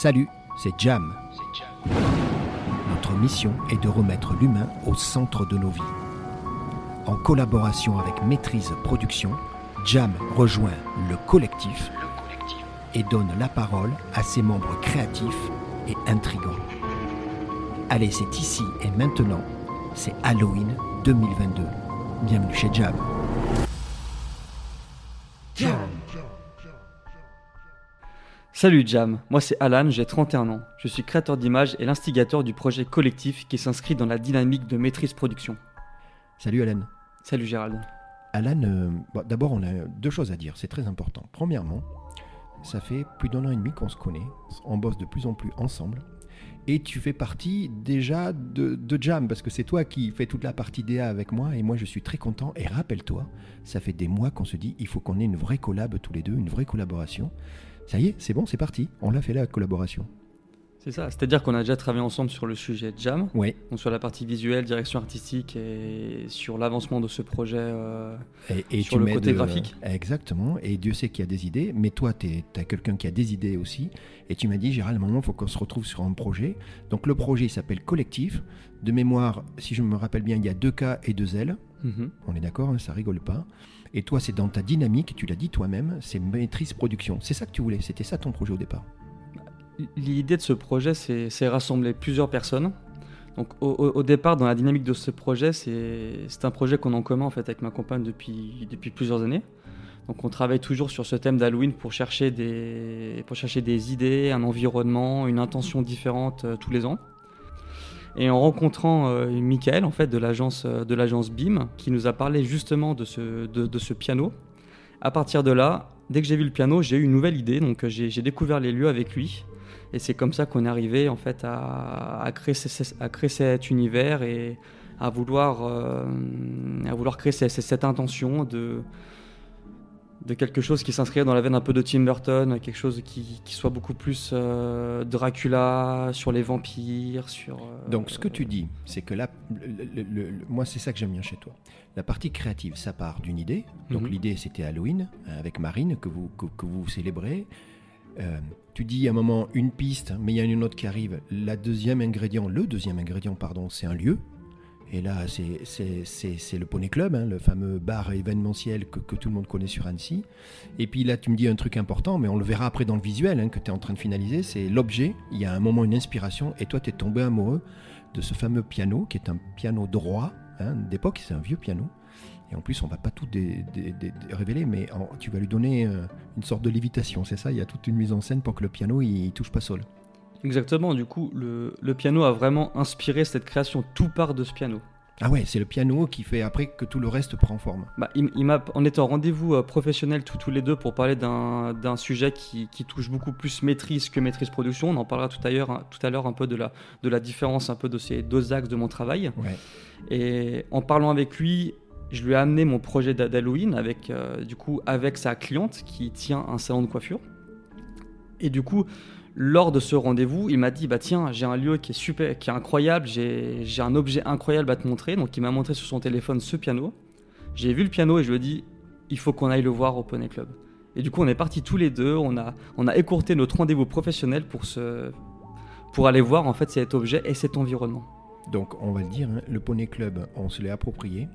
Salut, c'est Jam. Notre mission est de remettre l'humain au centre de nos vies. En collaboration avec Maîtrise Production, Jam rejoint le collectif et donne la parole à ses membres créatifs et intrigants. Allez, c'est ici et maintenant, c'est Halloween 2022. Bienvenue chez Jam. Salut Jam, moi c'est Alan, j'ai 31 ans. Je suis créateur d'images et l'instigateur du projet collectif qui s'inscrit dans la dynamique de maîtrise production. Salut Alan. Salut Gérald. Alan, euh, bon, d'abord on a deux choses à dire, c'est très important. Premièrement, ça fait plus d'un an et demi qu'on se connaît, on bosse de plus en plus ensemble. Et tu fais partie déjà de, de Jam, parce que c'est toi qui fais toute la partie DA avec moi, et moi je suis très content. Et rappelle-toi, ça fait des mois qu'on se dit, il faut qu'on ait une vraie collab tous les deux, une vraie collaboration. Ça y est, c'est bon, c'est parti, on l'a fait la collaboration. C'est ça, c'est-à-dire qu'on a déjà travaillé ensemble sur le sujet Jam, Oui. donc sur la partie visuelle, direction artistique et sur l'avancement de ce projet. euh, Et, et Sur tu le côté euh, graphique. Exactement. Et Dieu sait qu'il y a des idées. Mais toi, tu as quelqu'un qui a des idées aussi. Et tu m'as dit, Gérald, à un moment, il faut qu'on se retrouve sur un projet. Donc le projet, il s'appelle Collectif. De mémoire, si je me rappelle bien, il y a deux K et deux L. mhm. On est d'accord, hein, ça rigole pas. Et toi, c'est dans ta dynamique, tu l'as dit toi-même, c'est maîtrise production. C'est ça que tu voulais, c'était ça ton projet au départ. L'idée de ce projet, c'est rassembler plusieurs personnes. Donc au, départ, dans la dynamique de ce projet, c'est un projet qu'on a en commun fait avec ma compagne depuis, plusieurs années. Donc on travaille toujours sur ce thème d'Halloween pour chercher des pour chercher des idées, un environnement, une intention différente euh, tous les ans. Et en rencontrant euh, Michael en fait de l'agence euh, de l'agence BIM qui nous a parlé justement de ce de, ce piano. À partir de là, dès que j'ai vu le piano, j'ai eu une nouvelle idée. Donc euh, j'ai découvert les lieux avec lui. Et c'est comme ça qu'on est arrivé en fait à, à créer, cet univers et à vouloir, euh, à vouloir créer ce- ce- cette intention de, de quelque chose qui s'inscrirait dans la veine un peu de Tim Burton, quelque chose qui, qui soit beaucoup plus euh, Dracula, sur les vampires, sur... euh, Donc ce que tu dis, c'est que là, le- le- le- le- moi c'est ça que j'aime bien chez toi. La partie créative, ça part d'une idée. Donc Mhm. l'idée c'était Halloween euh, avec Marine que vous, que, que vous célébrez. Euh, tu dis à un moment une piste, mais il y en a une autre qui arrive. La deuxième ingrédient, le deuxième ingrédient, pardon, c'est un lieu. Et là, c'est- le Poney Club, hein, le fameux bar événementiel que, tout le monde connaît sur Annecy. Et puis là, tu me dis un truc important, mais on le verra après dans le visuel hein, que tu es en train de finaliser. C'est l'objet. Il y a un moment, une inspiration, et toi, tu es tombé amoureux de ce fameux piano, qui est un piano droit hein, d'époque, c'est un vieux piano. Et en plus, on va pas tout révéler, mais tu vas lui donner euh, une sorte de lévitation, c'est ça? Il y a toute une mise en scène pour que le piano, il, il touche pas sol. Exactement, du coup, le, le piano a vraiment inspiré cette création, tout part de ce piano. Ah ouais, c'est le piano qui fait après que tout le reste prend forme. Bah, il, il m'a, on était en rendez-vous euh, professionnel tous, tous les deux pour parler d'un, d'un sujet qui, qui touche beaucoup plus maîtrise que maîtrise production. On en parlera tout à l'heure, hein, tout à l'heure un peu de la, de la différence un peu de ces deux axes de mon travail. Ouais. Et en parlant avec lui, je lui ai amené mon projet d'Halloween avec, euh, du coup, avec sa cliente qui tient un salon de coiffure. Et du coup, lors de ce rendez-vous, il m'a dit bah tiens, j'ai un lieu qui est super, qui est incroyable, j'ai un objet incroyable à te montrer. Donc il m'a montré sur son téléphone ce piano. J'ai vu le piano et je lui ai dit il faut qu'on aille le voir au Poney Club. Et du coup, on est partis tous les deux, on a on a écourté notre rendez-vous professionnel pour pour aller voir en fait cet objet et cet environnement. Donc on va le dire, hein, le Poney Club, on se l'est approprié.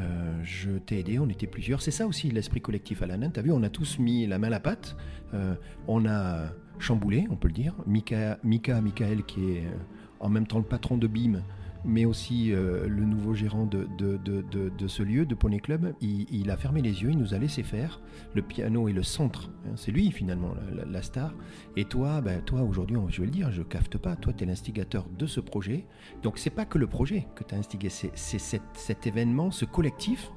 Euh, je t'ai aidé, on était plusieurs. C'est ça aussi l'esprit collectif à la naine. T'as vu, on a tous mis la main à la pâte. Euh, on a chamboulé, on peut le dire. Mika, Mika Michael, qui est euh, en même temps le patron de BIM, mais aussi euh, le nouveau gérant de, ce lieu, de Poney Club, il, a fermé les yeux, il nous a laissé faire. Le piano est le centre. hein, c'est lui finalement la, star. Et toi, ben, toi aujourd'hui, je vais le dire, je cafte pas. Toi, tu es l'instigateur de ce projet. Donc c'est pas que le projet que tu as instigé, c'est cet événement, ce collectif.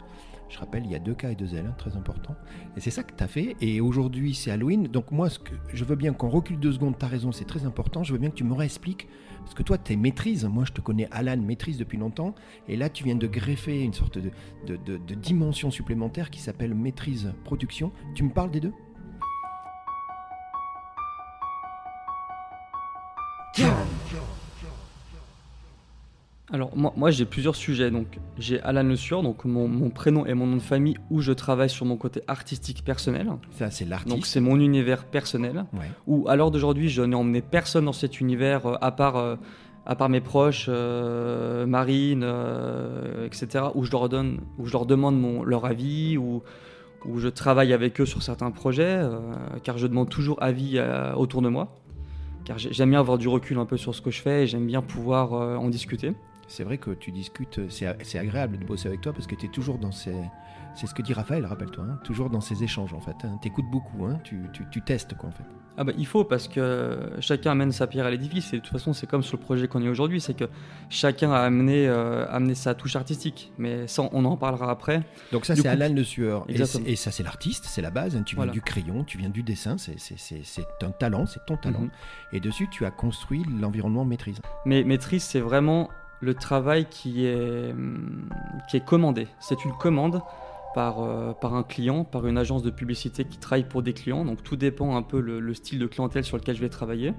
Je rappelle, il y a deux K et deux L, hein, très important. Et c'est ça que tu as fait. Et aujourd'hui, c'est Halloween. Donc moi, ce que, je veux bien qu'on recule deux secondes, tu as raison, c'est très important. Je veux bien que tu me réexpliques. Parce que toi, tu es maîtrise. Moi, je te connais Alan, maîtrise depuis longtemps. Et là, tu viens de greffer une sorte de, de- de- de dimension supplémentaire qui s'appelle maîtrise production. Tu me parles des deux? Alors moi, moi j'ai plusieurs sujets. Donc j'ai Alan Le Sueur, donc mon, mon prénom et mon nom de famille où je travaille sur mon côté artistique personnel. Ça, c'est l'artiste. Donc c'est mon univers personnel. Ouais. Où à l'heure d'aujourd'hui, je n'ai emmené personne dans cet univers euh, à part euh, à part mes proches, euh, Marine, etc. Où je leur donne, où je leur demande mon, leur avis, où où je travaille avec eux sur certains projets, car je demande toujours avis autour de moi. Car j'ai- j'aime bien avoir du recul un peu sur ce que je fais et j'aime bien pouvoir en discuter. C'est vrai que tu discutes, c'est agréable de bosser avec toi parce que tu es toujours dans ces. C'est ce que dit Raphaël, rappelle-toi, hein, toujours dans ces échanges en fait. Tu écoutes beaucoup, hein, tu, tu- tu testes quoi en fait. Ah bah, il faut parce que chacun amène sa pierre à l'édifice et de toute façon c'est comme sur le projet qu'on est aujourd'hui, c'est que chacun a amené, euh, amené sa touche artistique. Mais ça on en parlera après. Donc ça c'est Alan Le Sueur. Et, et ça c'est l'artiste, c'est la base. hein, tu viens Voilà. du crayon, tu viens du dessin, c'est- c'est c'est- c'est un talent, c'est ton talent. Mhm. Et dessus tu as construit l'environnement maîtrise. Mais maîtrise c'est vraiment le travail qui est, hum, qui est commandé. C'est une commande par, euh, par un client, par une agence de publicité qui travaille pour des clients. Donc tout dépend un peu le, le style de clientèle sur lequel je vais travailler.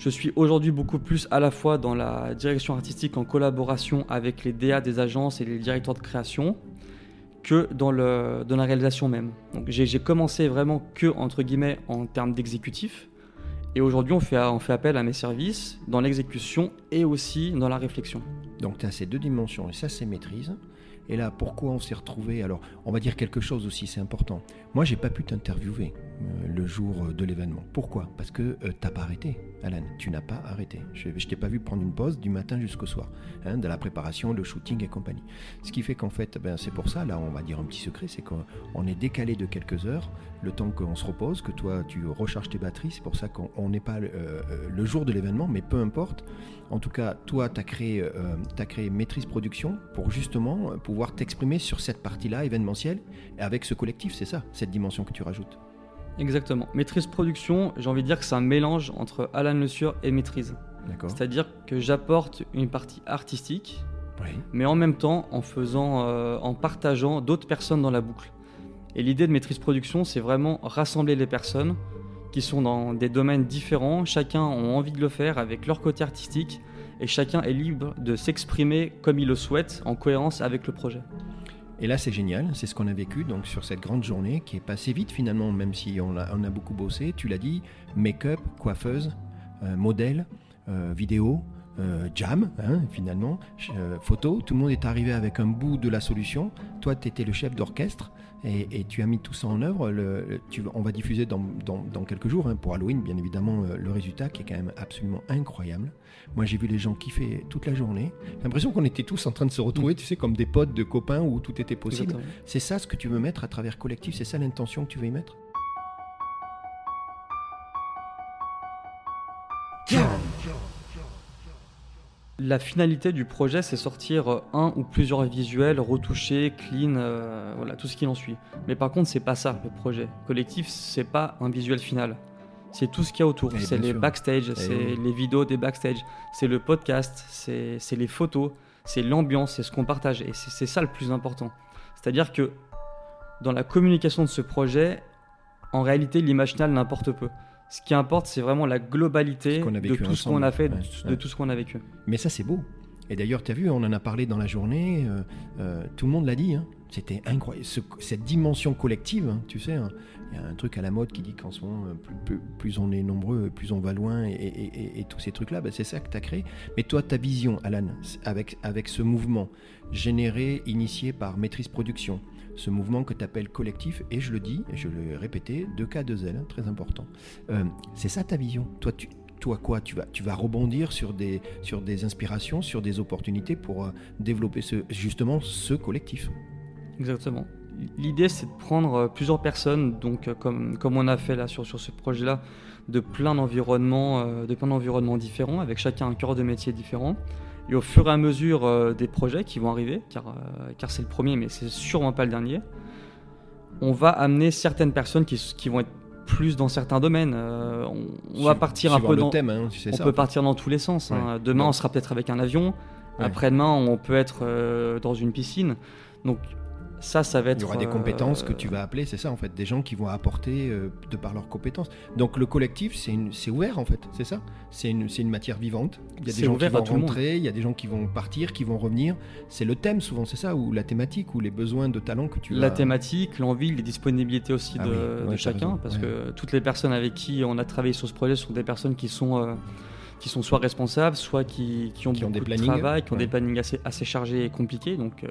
Je suis aujourd'hui beaucoup plus à la fois dans la direction artistique en collaboration avec les DA des agences et les directeurs de création que dans, la réalisation même. Donc j'ai commencé vraiment que entre guillemets en termes d'exécutif et aujourd'hui on fait, appel à mes services dans l'exécution et aussi dans la réflexion. Donc tu as ces deux dimensions et ça c'est maîtrise. Et là, pourquoi on s'est retrouvé? Alors, on va dire quelque chose aussi, c'est important. Moi, j'ai pas pu t'interviewer le jour de l'événement. Pourquoi? Parce que euh, t'as pas arrêté, Alan. Tu n'as pas arrêté. Je, je t'ai pas vu prendre une pause du matin jusqu'au soir, hein, de la préparation, le shooting et compagnie. Ce qui fait qu'en fait, ben, c'est pour ça. Là, on va dire un petit secret, c'est qu'on on est décalé de quelques heures, le temps qu'on se repose, que toi tu recharges tes batteries. C'est pour ça qu'on on n'est pas euh, euh, le jour de l'événement, mais peu importe. En tout cas, toi, tu as créé, euh, t'as créé Maîtrise Production pour justement euh, pouvoir t'exprimer sur cette partie-là événementielle avec ce collectif, c'est ça, cette dimension que tu rajoutes. Exactement. Maîtrise production, j'ai envie de dire que c'est un mélange entre Alan Le Sueur et maîtrise. C'est-à-dire que j'apporte une partie artistique, Oui. mais en même temps en faisant, euh, en partageant d'autres personnes dans la boucle. Et l'idée de maîtrise production, c'est vraiment rassembler les personnes qui sont dans des domaines différents. Chacun a envie de le faire avec leur côté artistique et chacun est libre de s'exprimer comme il le souhaite en cohérence avec le projet. Et là, c'est génial, c'est ce qu'on a vécu donc sur cette grande journée qui est passée vite finalement, même si on a, beaucoup bossé. Tu l'as dit, make-up, coiffeuse, euh, modèle, euh, vidéo, euh, jam, hein, finalement, photo. Tout le monde est arrivé avec un bout de la solution. Toi, tu étais le chef d'orchestre et, et tu as mis tout ça en œuvre. Le- tu- on va diffuser dans, dans- dans quelques jours, hein, pour Halloween, bien évidemment, euh, le résultat qui est quand même absolument incroyable. Moi, j'ai vu les gens kiffer toute la journée. J'ai l'impression qu'on était tous en train de se retrouver, tu sais, comme des potes de copains où tout était possible. C'est ça ce que tu veux mettre à travers collectif, c'est ça l'intention que tu veux y mettre? La finalité du projet, c'est sortir euh, un ou plusieurs visuels retouchés, clean, euh, voilà, tout ce qui en suit. Mais par contre, c'est pas ça le projet. Collectif, c'est pas un visuel final. C'est tout ce qu'il y a autour. Eh, C'est les sûr. Eh backstage, c'est oui. les vidéos des backstage, c'est le podcast, c'est les photos, c'est l'ambiance, c'est ce qu'on partage. Et c'est c'est ça le plus important. C'est-à-dire que dans la communication de ce projet, en réalité, l'image finale n'importe peu. Ce qui importe, c'est vraiment la globalité a de tout ce qu'on a fait, de, Ouais, de ouais. tout ce qu'on a vécu. Mais ça c'est beau. Et d'ailleurs, tu as vu, on en a parlé dans la journée, euh, euh, tout le monde l'a dit, hein. c'était incroyable. Ce- cette dimension collective, hein, tu sais, hein, il y a un truc à la mode qui dit qu'en ce moment, plus, plus- plus on est nombreux, plus on va loin, et, et- et- et tous ces trucs-là, ben, c'est ça que tu as créé. Mais toi, ta vision, Alan, avec, avec ce mouvement généré, initié par Maîtrise Production, ce mouvement que tu appelles collectif, et je le dis, et je l'ai répété, 2K2L, hein, très important. Euh, c'est ça ta vision. Toi, tu, toi quoi tu vas, tu vas rebondir sur des, sur des inspirations, sur des opportunités pour euh, développer ce, justement ce collectif? Exactement. L'idée, c'est de prendre euh, plusieurs personnes, donc comme, comme on a fait là sur, sur ce projet-là, de plein d'environnements, de plein d'environnements différents, avec chacun un cœur de métier différent. Et au fur et à mesure euh, des projets qui vont arriver, car, euh, car c'est le premier, mais c'est sûrement pas le dernier, on va amener certaines personnes qui, vont être plus dans certains domaines. Euh, on, on va partir un peu dans, thème, hein, on ça. peut partir dans tous les sens. hein. Demain, Ouais. on sera peut-être avec un avion. Ouais. Après-demain, on peut être dans une piscine. Donc, Ça, ça va être. Il y aura des euh, compétences que tu vas appeler, c'est ça en fait, des gens qui vont apporter euh, de par leurs compétences. Donc le collectif, c'est ouvert en fait, c'est ça C'est une, matière vivante. Il y a des gens qui vont rentrer, il y a des gens qui vont partir, qui vont revenir. C'est le thème souvent, c'est ça Ou la thématique, ou les besoins de talent que tu La thématique, l'envie, les disponibilités aussi Ah de, oui, ouais, chacun, raison, parce ouais. que toutes les personnes avec qui on a travaillé sur ce projet sont des personnes qui sont, euh, qui sont soit responsables, soit qui, qui ont Qui ont beaucoup des de travail, qui ont ouais. des plannings assez, assez chargés et compliqués. Donc, euh,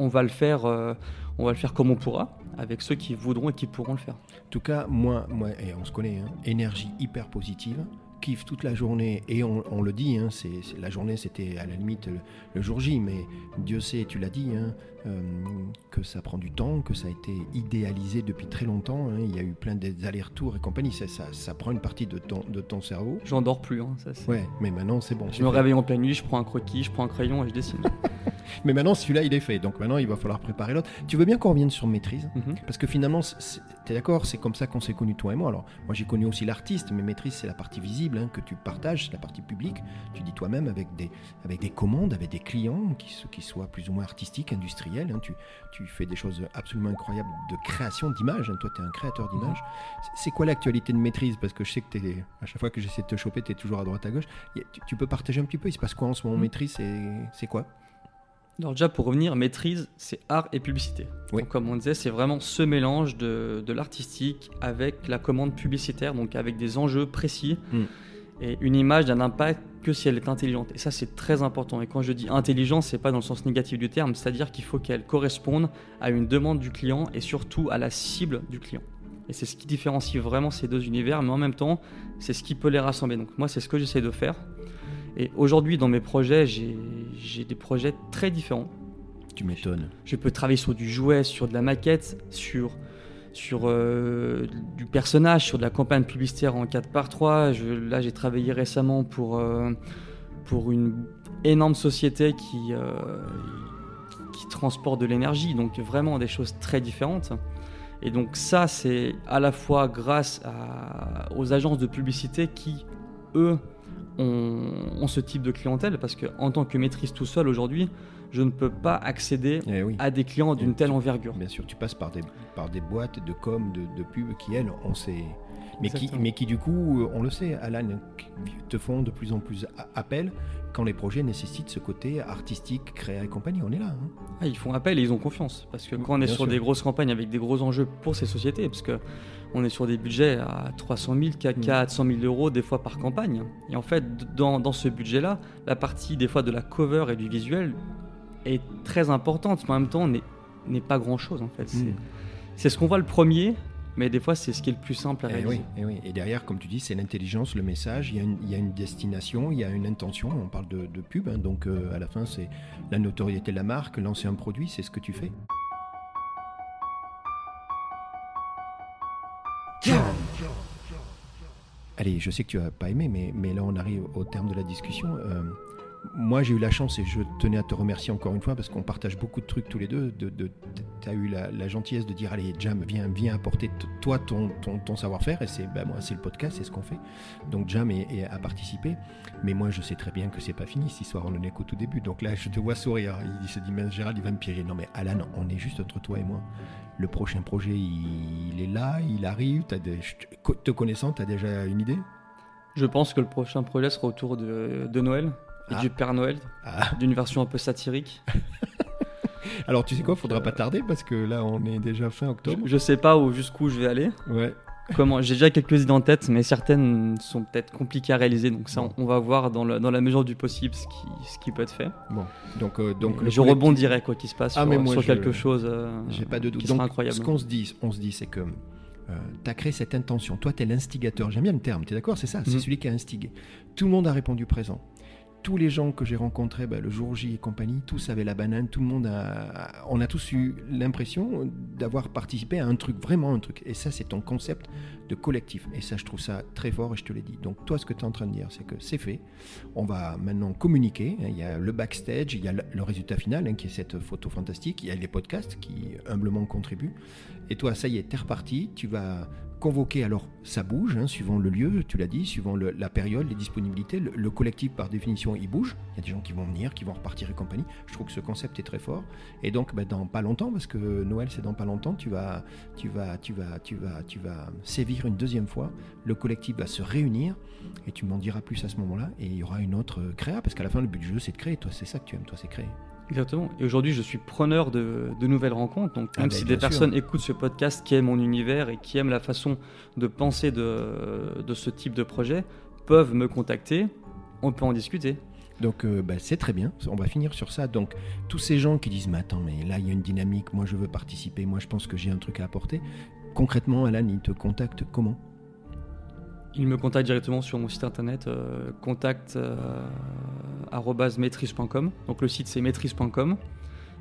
on va le faire, euh, on va le faire comme on pourra, avec ceux qui voudront et qui pourront le faire. En tout cas, moi, moi et on se connaît, hein, énergie hyper positive, kiffe toute la journée, et on, on le dit, hein, c'est, la journée c'était à la limite le, le jour J, mais Dieu sait, tu l'as dit, hein, euh, que ça prend du temps, que ça a été idéalisé depuis très longtemps, hein, il y a eu plein d'allers-retours et compagnie, ça, ça, ça prend une partie de ton, de ton cerveau. J'en dors plus. ça, c'est- Ouais, mais maintenant c'est bon. Je me fait. réveille en pleine nuit, je prends un croquis, je prends un crayon et je dessine. Mais maintenant celui-là il est fait, donc maintenant il va falloir préparer l'autre. Tu veux bien qu'on revienne sur maîtrise Mhm. Parce que finalement, tu es d'accord, c'est comme ça qu'on s'est connus toi et moi. Alors, moi j'ai connu aussi l'artiste, mais maîtrise c'est la partie visible hein, que tu partages, c'est la partie publique. Tu dis toi-même avec des, avec des commandes, avec des clients qui, qui soient plus ou moins artistiques, industriels. hein. tu, tu fais des choses absolument incroyables de création d'images. hein. Toi, tu es un créateur d'images. C'est- quoi l'actualité de maîtrise? Parce que je sais que à chaque fois que j'essaie de te choper, tu es toujours à droite à gauche. Tu, tu peux partager un petit peu? Il se passe quoi en ce moment Mhm. maîtrise? C'est quoi? Alors déjà pour revenir, maîtrise, c'est art et publicité. Oui. Donc, comme on disait, c'est vraiment ce mélange de, de l'artistique avec la commande publicitaire, donc avec des enjeux précis. Mm. Et une image n'a d'impact que si elle est intelligente. Et ça, c'est très important. Et quand je dis intelligent, c'est pas dans le sens négatif du terme, c'est-à-dire qu'il faut qu'elle corresponde à une demande du client et surtout à la cible du client. Et c'est ce qui différencie vraiment ces deux univers, mais en même temps, c'est ce qui peut les rassembler. Donc moi, c'est ce que j'essaie de faire. Et aujourd'hui, dans mes projets, j'ai des projets très différents. Tu m'étonnes. Je peux travailler sur du jouet, sur de la maquette, sur, sur euh, du personnage, sur de la campagne publicitaire en 4 par 3 Je, là, j'ai travaillé récemment pour, euh, pour une énorme société qui, euh, qui transporte de l'énergie, donc vraiment des choses très différentes. Et donc ça, c'est à la fois grâce à- aux agences de publicité qui, eux, ont, ont ce type de clientèle, parce qu'en tant que maîtrise tout seul aujourd'hui, je ne peux pas accéder Eh oui. à des clients d'une telle envergure. Bien sûr, tu passes par des, par des boîtes de com, de, de pub qui, elles, on sait. Mais qui, mais qui, du coup, euh, on le sait, Alan, te font de plus en plus appel quand les projets nécessitent ce côté artistique, créa et compagnie. On est là. hein. Ah, ils font appel et ils ont confiance. Parce que quand on est Bien sur sûr. des grosses campagnes avec des gros enjeux pour ces sociétés, parce que on est sur des budgets à 300 000, 400 000 euros des fois par campagne. Et en fait, dans, dans ce budget-là, la partie des fois de la cover et du visuel est très importante, mais en même temps n'est n'est pas grand-chose en fait. C'est- Mm. C'est ce qu'on voit le premier, mais des fois c'est ce qui est le plus simple à Eh réaliser. oui, eh oui. Et derrière, comme tu dis, c'est l'intelligence, le message. Il y, a une, il y a une destination, il y a une intention. On parle de, de pub, hein, donc euh, à la fin, c'est la notoriété de la marque, lancer un produit, c'est ce que tu fais. Allez, je sais que tu as pas aimé, mais, mais là on arrive au terme de la discussion. Euh, moi j'ai eu la chance et je tenais à te remercier encore une fois parce qu'on partage beaucoup de trucs tous les deux. De, de, tu as eu la, gentillesse de dire allez Jam, viens, viens apporter toi ton, savoir-faire et c'est ben, moi c'est le podcast, c'est ce qu'on fait. Donc Jam est, est- a participé, mais moi je sais très bien que c'est pas fini cette histoire, on en est qu'au tout début. Donc là je te vois sourire, il se dit mais Gérald il va me piéger. Non mais Alan, on est juste entre toi et moi. Le prochain projet il, est là, il arrive. Je te- connaissant, tu as déjà une idée? Je pense que le prochain projet sera autour de Noël et Ah. du Père Noël, Ah. d'une version un peu satirique. Alors tu sais quoi, faudra pas tarder parce que là on est déjà fin Je, octobre. je sais pas où jusqu'où je vais aller. Ouais. Comment J'ai déjà quelques idées en tête, mais certaines sont peut-être compliquées à réaliser. Donc ça, Bon. on va voir dans, le- dans la mesure du possible ce qui, ce qui peut être fait. Bon, donc euh, donc Mais je collectif- rebondirai quoi qu'il se passe Ah, sur, mais moi, sur je- quelque chose. euh, J'ai pas de doute. Qui Donc, sera incroyable. ce qu'on se dit, on se dit, c'est que tu as créé cette intention. Toi, tu es l'instigateur. J'aime bien le terme. Tu es d'accord C'est ça. C'est Mhm. celui qui a instigé. Tout le monde a répondu présent. Tous les gens que j'ai rencontrés, ben, le jour J et compagnie, tous avaient la banane. Tout le monde a. On a tous eu l'impression d'avoir participé à un truc, vraiment un truc. Et ça, c'est ton concept de collectif. Et ça, je trouve ça très fort et je te l'ai dit. Donc, toi, ce que tu es en train de dire, c'est que c'est fait. On va maintenant communiquer. Il y a le backstage, il y a le le résultat final, hein, qui est cette photo fantastique. Il y a les podcasts qui humblement contribuent. Et toi, ça y est, t'es reparti. Tu vas convoquer, alors ça bouge, hein, suivant le lieu, tu l'as dit, suivant la période, les disponibilités. Le, le collectif, par définition, il bouge. Il y a des gens qui vont venir, qui vont repartir et compagnie. Je trouve que ce concept est très fort. Et donc, bah, dans pas longtemps, parce que Noël, c'est dans pas longtemps, tu vas, tu vas, tu vas, tu vas, tu vas sévir une deuxième fois. Le collectif va se réunir et tu m'en diras plus à ce moment-là. Et il y aura une autre euh, créa, parce qu'à la fin, le but du jeu, c'est de créer. Toi, c'est ça que tu aimes, toi, c'est créer. Exactement. Et aujourd'hui, je suis preneur de, de nouvelles rencontres. Donc, Ah même ben, si des sûr. personnes écoutent ce podcast, qui aiment mon univers et qui aiment la façon de penser de, de ce type de projet, peuvent me contacter. On peut en discuter. Donc euh, bah, c'est très bien, on va finir sur ça. Donc tous ces gens qui disent mais attends mais là il y a une dynamique, moi je veux participer, moi je pense que j'ai un truc à apporter. Concrètement Alan ils te contactent comment? Ils me contactent directement sur mon site internet euh, contact euh, maîtrise.com. Donc le site c'est maîtrise.com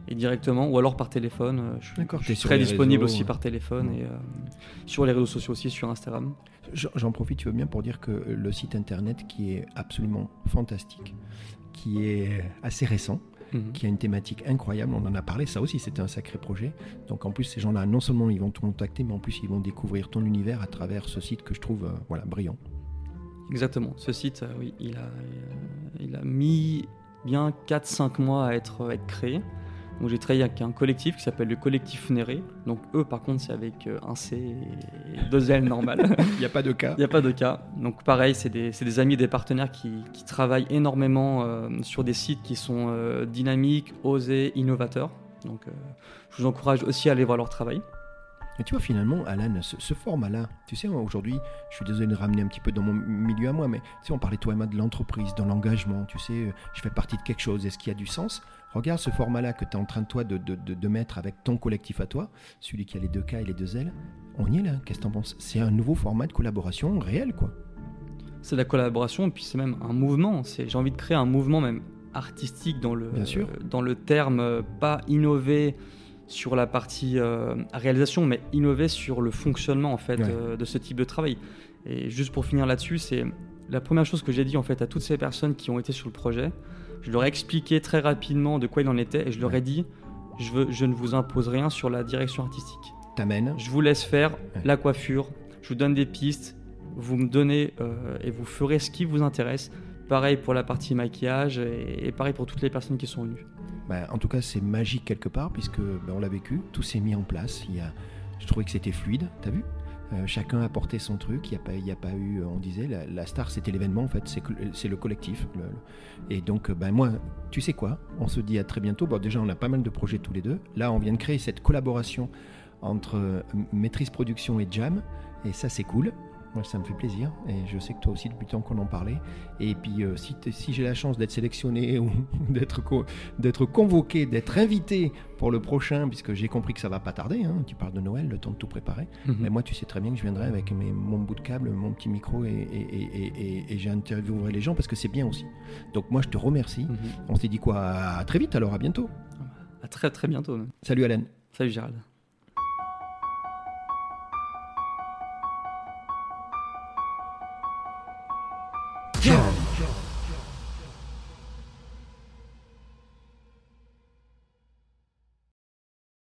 et directement ou alors par téléphone. euh, je, suis très disponible réseaux, aussi ouais. par téléphone et euh, sur les réseaux sociaux aussi sur Instagram. J'en profite, tu veux bien pour dire que le site internet qui est absolument fantastique, qui est assez récent, Mhm. qui a une thématique incroyable, on en a parlé, ça aussi c'était un sacré projet. Donc en plus ces gens-là non seulement ils vont te contacter, mais en plus ils vont découvrir ton univers à travers ce site que je trouve euh, voilà brillant. Exactement. Ce site, euh, oui, il a, euh, il a mis bien 4-5 mois à être, à être créé. Donc j'ai travaillé avec un collectif qui s'appelle le collectif Néré. Donc eux, par contre, c'est avec euh, un C et deux L normal. Il n'y a pas de cas. Il n'y a pas de cas. Donc pareil, c'est des, des amis, des partenaires qui, qui travaillent énormément euh, sur des sites qui sont euh, dynamiques, osés, innovateurs. Donc euh, je vous encourage aussi à aller voir leur travail. Mais tu vois, finalement, Alan, ce, ce format-là, tu sais, moi, aujourd'hui, je suis désolé de ramener un petit peu dans mon milieu à moi, mais tu sais, on parlait toi et moi de l'entreprise, de l'engagement, tu sais, euh, je fais partie de quelque chose, est-ce qu'il y a du sens? Regarde ce format-là que tu es en train de toi de, de, de- de mettre avec ton collectif à toi, celui qui a les deux K et les deux L. On y est là, qu'est-ce que t'en penses? C'est un nouveau format de collaboration réel, quoi. C'est de la collaboration, et puis c'est même un mouvement. J'ai envie de créer un mouvement même artistique dans le, Bien sûr. dans le terme, euh, pas innover sur la partie euh, réalisation, mais innover sur le fonctionnement en fait Ouais. euh, de ce type de travail. Et juste pour finir là-dessus, c'est la première chose que j'ai dit en fait à toutes ces personnes qui ont été sur le projet. Je leur ai expliqué très rapidement de quoi il en était, et je leur ai dit, je, veux, je ne vous impose rien sur la direction artistique. T'amènes. Je vous laisse faire Ouais. la coiffure, je vous donne des pistes, vous me donnez euh, et vous ferez ce qui vous intéresse. Pareil pour la partie maquillage et, et pareil pour toutes les personnes qui sont venues. Bah, en tout cas, c'est magique quelque part, puisque on l'a vécu, tout s'est mis en place. Il y a, je trouvais que c'était fluide, t'as vu? Euh, Chacun a apporté son truc, il n'y a, pas- pas eu, on disait, la, star c'était l'événement, en fait, c'est le collectif. le- le- et donc, euh, ben moi, tu sais quoi? On se dit à très bientôt. Bon, déjà, on a pas mal de projets tous les deux. Là, on vient de créer cette collaboration entre euh, Maîtrise Production et Jam, et ça, c'est cool. Moi, ça me fait plaisir, et je sais que toi aussi, depuis le temps qu'on en parlait. Et puis, euh, si, si j'ai la chance d'être sélectionné ou d'être co- d'être convoqué, d'être invité pour le prochain, puisque j'ai compris que ça va pas tarder, hein, tu parles de Noël, le temps de tout préparer. Mais moi, tu sais très bien que je viendrai avec mes- mon bout de câble, mon petit micro et, et, et, et- et- et j'interviewerai les gens parce que c'est bien aussi. Donc moi, je te remercie. Mhm. On s'est dit quoi? À très vite alors, à bientôt. À très très bientôt. même. Salut Alain. Salut Gérald.